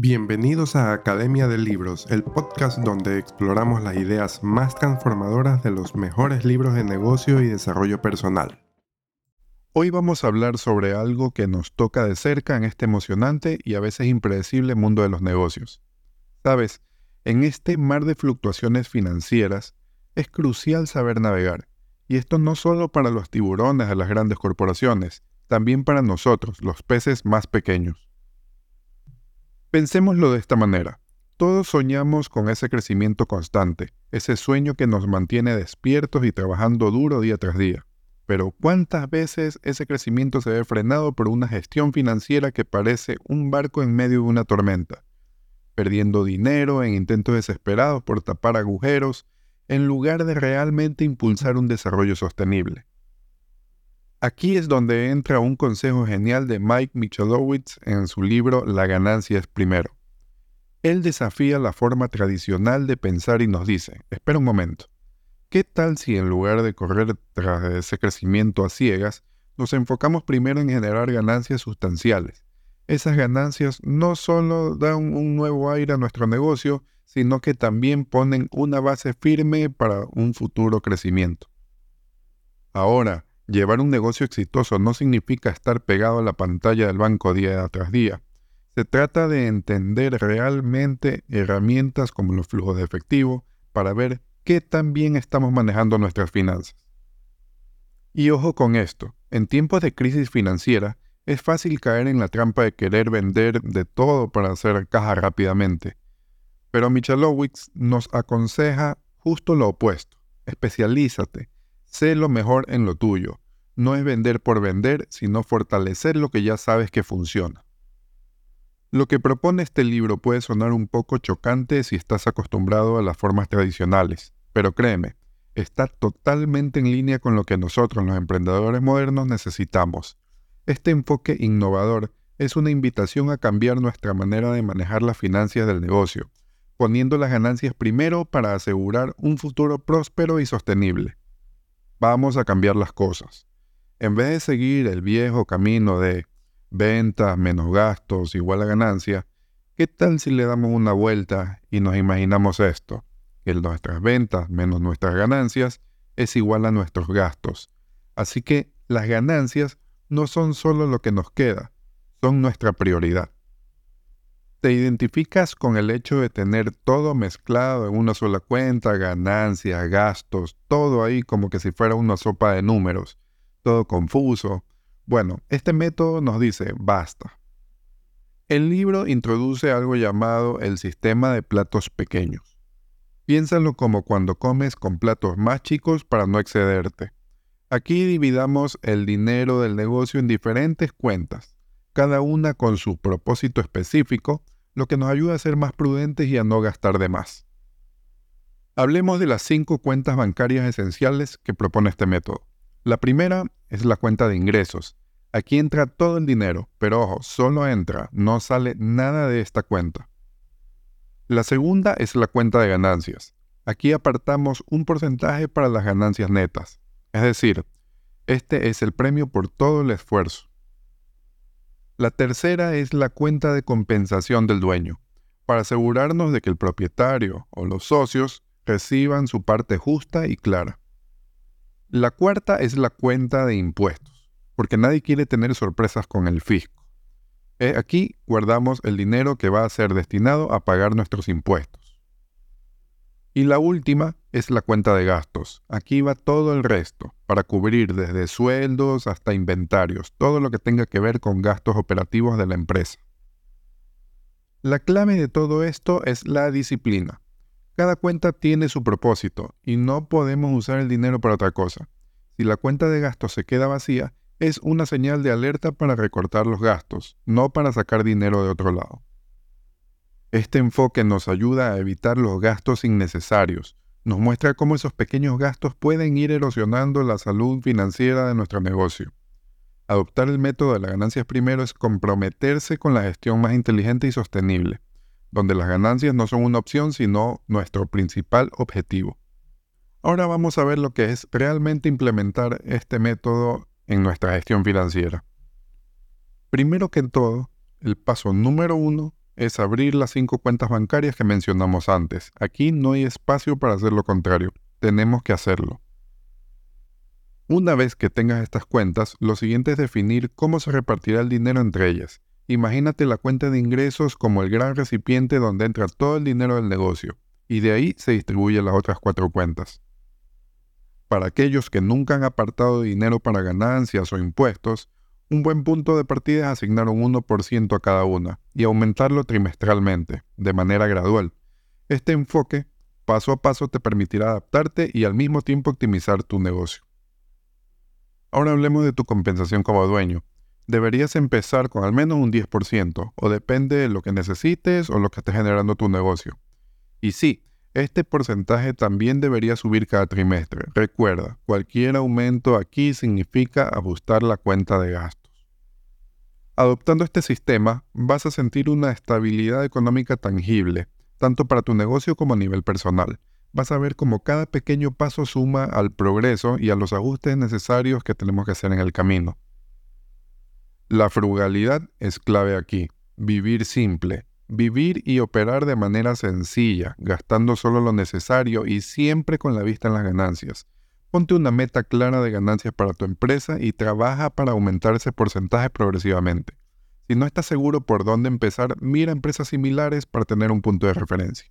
Bienvenidos a Academia de Libros, el podcast donde exploramos las ideas más transformadoras de los mejores libros de negocio y desarrollo personal. Hoy vamos a hablar sobre algo que nos toca de cerca en este emocionante y a veces impredecible mundo de los negocios. Sabes, en este mar de fluctuaciones financieras es crucial saber navegar, y esto no solo para los tiburones de las grandes corporaciones, también para nosotros, los peces más pequeños. Pensémoslo de esta manera. Todos soñamos con ese crecimiento constante, ese sueño que nos mantiene despiertos y trabajando duro día tras día. Pero ¿cuántas veces ese crecimiento se ve frenado por una gestión financiera que parece un barco en medio de una tormenta? Perdiendo dinero en intentos desesperados por tapar agujeros, en lugar de realmente impulsar un desarrollo sostenible. Aquí es donde entra un consejo genial de Mike Michalowicz en su libro La ganancia es primero. Él desafía la forma tradicional de pensar y nos dice, espera un momento, ¿qué tal si en lugar de correr tras ese crecimiento a ciegas, nos enfocamos primero en generar ganancias sustanciales? Esas ganancias no solo dan un nuevo aire a nuestro negocio, sino que también ponen una base firme para un futuro crecimiento. Ahora, Llevar un negocio exitoso no significa estar pegado a la pantalla del banco día tras día. Se trata de entender realmente herramientas como los flujos de efectivo para ver qué tan bien estamos manejando nuestras finanzas. Y ojo con esto, en tiempos de crisis financiera es fácil caer en la trampa de querer vender de todo para hacer caja rápidamente. Pero Michalowicz nos aconseja justo lo opuesto. Especialízate, Sé lo mejor en lo tuyo. No es vender por vender, sino fortalecer lo que ya sabes que funciona. Lo que propone este libro puede sonar un poco chocante si estás acostumbrado a las formas tradicionales, pero créeme, está totalmente en línea con lo que nosotros los emprendedores modernos necesitamos. Este enfoque innovador es una invitación a cambiar nuestra manera de manejar las finanzas del negocio, poniendo las ganancias primero para asegurar un futuro próspero y sostenible vamos a cambiar las cosas. En vez de seguir el viejo camino de ventas menos gastos igual a ganancia, ¿qué tal si le damos una vuelta y nos imaginamos esto? Que nuestras ventas menos nuestras ganancias es igual a nuestros gastos. Así que las ganancias no son solo lo que nos queda, son nuestra prioridad. ¿Te identificas con el hecho de tener todo mezclado en una sola cuenta, ganancias, gastos, todo ahí como que si fuera una sopa de números, todo confuso? Bueno, este método nos dice basta. El libro introduce algo llamado el sistema de platos pequeños. Piénsalo como cuando comes con platos más chicos para no excederte. Aquí dividamos el dinero del negocio en diferentes cuentas cada una con su propósito específico, lo que nos ayuda a ser más prudentes y a no gastar de más. Hablemos de las cinco cuentas bancarias esenciales que propone este método. La primera es la cuenta de ingresos. Aquí entra todo el dinero, pero ojo, solo entra, no sale nada de esta cuenta. La segunda es la cuenta de ganancias. Aquí apartamos un porcentaje para las ganancias netas. Es decir, este es el premio por todo el esfuerzo. La tercera es la cuenta de compensación del dueño, para asegurarnos de que el propietario o los socios reciban su parte justa y clara. La cuarta es la cuenta de impuestos, porque nadie quiere tener sorpresas con el fisco. Aquí guardamos el dinero que va a ser destinado a pagar nuestros impuestos. Y la última es la cuenta de gastos. Aquí va todo el resto, para cubrir desde sueldos hasta inventarios, todo lo que tenga que ver con gastos operativos de la empresa. La clave de todo esto es la disciplina. Cada cuenta tiene su propósito y no podemos usar el dinero para otra cosa. Si la cuenta de gastos se queda vacía, es una señal de alerta para recortar los gastos, no para sacar dinero de otro lado. Este enfoque nos ayuda a evitar los gastos innecesarios. Nos muestra cómo esos pequeños gastos pueden ir erosionando la salud financiera de nuestro negocio. Adoptar el método de las ganancias primero es comprometerse con la gestión más inteligente y sostenible, donde las ganancias no son una opción sino nuestro principal objetivo. Ahora vamos a ver lo que es realmente implementar este método en nuestra gestión financiera. Primero que todo, el paso número uno es abrir las cinco cuentas bancarias que mencionamos antes. Aquí no hay espacio para hacer lo contrario. Tenemos que hacerlo. Una vez que tengas estas cuentas, lo siguiente es definir cómo se repartirá el dinero entre ellas. Imagínate la cuenta de ingresos como el gran recipiente donde entra todo el dinero del negocio, y de ahí se distribuyen las otras cuatro cuentas. Para aquellos que nunca han apartado dinero para ganancias o impuestos, un buen punto de partida es asignar un 1% a cada una y aumentarlo trimestralmente, de manera gradual. Este enfoque, paso a paso, te permitirá adaptarte y al mismo tiempo optimizar tu negocio. Ahora hablemos de tu compensación como dueño. Deberías empezar con al menos un 10%, o depende de lo que necesites o lo que esté generando tu negocio. Y sí, este porcentaje también debería subir cada trimestre. Recuerda, cualquier aumento aquí significa ajustar la cuenta de gastos. Adoptando este sistema, vas a sentir una estabilidad económica tangible, tanto para tu negocio como a nivel personal. Vas a ver cómo cada pequeño paso suma al progreso y a los ajustes necesarios que tenemos que hacer en el camino. La frugalidad es clave aquí. Vivir simple, Vivir y operar de manera sencilla, gastando solo lo necesario y siempre con la vista en las ganancias. Ponte una meta clara de ganancias para tu empresa y trabaja para aumentar ese porcentaje progresivamente. Si no estás seguro por dónde empezar, mira empresas similares para tener un punto de referencia.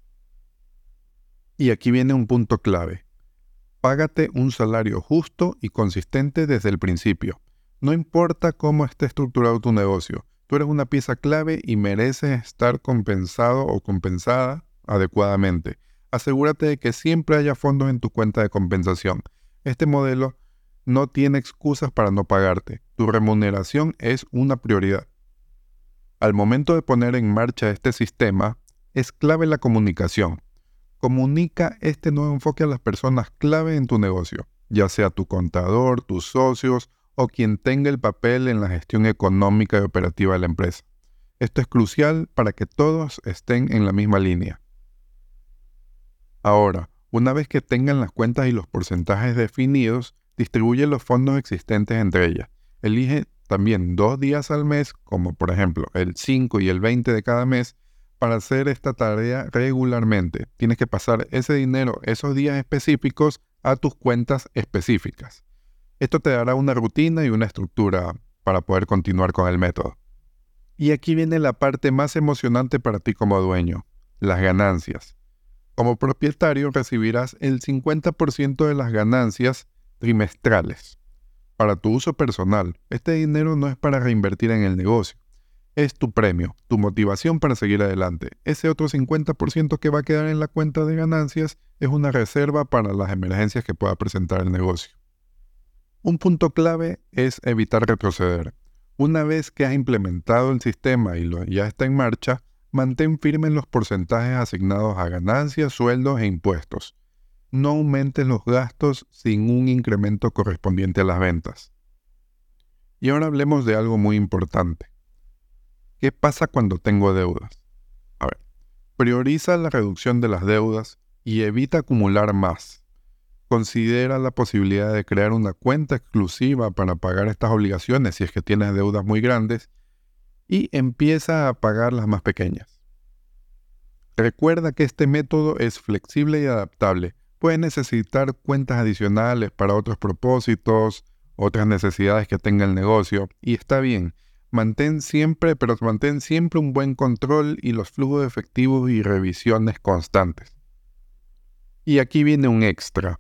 Y aquí viene un punto clave. Págate un salario justo y consistente desde el principio. No importa cómo esté estructurado tu negocio, Tú eres una pieza clave y mereces estar compensado o compensada adecuadamente. Asegúrate de que siempre haya fondos en tu cuenta de compensación. Este modelo no tiene excusas para no pagarte. Tu remuneración es una prioridad. Al momento de poner en marcha este sistema, es clave la comunicación. Comunica este nuevo enfoque a las personas clave en tu negocio, ya sea tu contador, tus socios o quien tenga el papel en la gestión económica y operativa de la empresa. Esto es crucial para que todos estén en la misma línea. Ahora, una vez que tengan las cuentas y los porcentajes definidos, distribuye los fondos existentes entre ellas. Elige también dos días al mes, como por ejemplo el 5 y el 20 de cada mes, para hacer esta tarea regularmente. Tienes que pasar ese dinero, esos días específicos, a tus cuentas específicas. Esto te dará una rutina y una estructura para poder continuar con el método. Y aquí viene la parte más emocionante para ti como dueño, las ganancias. Como propietario recibirás el 50% de las ganancias trimestrales. Para tu uso personal, este dinero no es para reinvertir en el negocio. Es tu premio, tu motivación para seguir adelante. Ese otro 50% que va a quedar en la cuenta de ganancias es una reserva para las emergencias que pueda presentar el negocio. Un punto clave es evitar retroceder. Una vez que has implementado el sistema y lo, ya está en marcha, mantén firmes los porcentajes asignados a ganancias, sueldos e impuestos. No aumentes los gastos sin un incremento correspondiente a las ventas. Y ahora hablemos de algo muy importante. ¿Qué pasa cuando tengo deudas? A ver, prioriza la reducción de las deudas y evita acumular más. Considera la posibilidad de crear una cuenta exclusiva para pagar estas obligaciones si es que tienes deudas muy grandes y empieza a pagar las más pequeñas. Recuerda que este método es flexible y adaptable. Puedes necesitar cuentas adicionales para otros propósitos, otras necesidades que tenga el negocio y está bien. Mantén siempre, pero mantén siempre un buen control y los flujos efectivos y revisiones constantes. Y aquí viene un extra.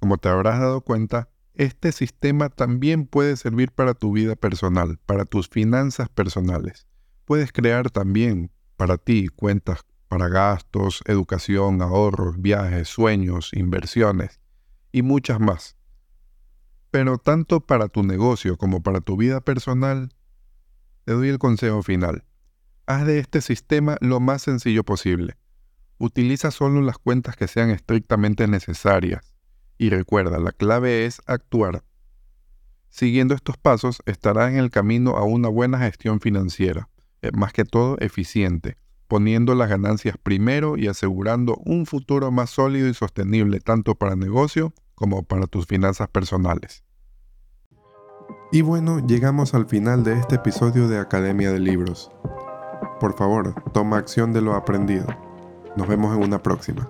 Como te habrás dado cuenta, este sistema también puede servir para tu vida personal, para tus finanzas personales. Puedes crear también para ti cuentas para gastos, educación, ahorros, viajes, sueños, inversiones y muchas más. Pero tanto para tu negocio como para tu vida personal, te doy el consejo final. Haz de este sistema lo más sencillo posible. Utiliza solo las cuentas que sean estrictamente necesarias y recuerda, la clave es actuar. Siguiendo estos pasos estarás en el camino a una buena gestión financiera, eh, más que todo eficiente, poniendo las ganancias primero y asegurando un futuro más sólido y sostenible tanto para negocio como para tus finanzas personales. Y bueno, llegamos al final de este episodio de Academia de Libros. Por favor, toma acción de lo aprendido. Nos vemos en una próxima.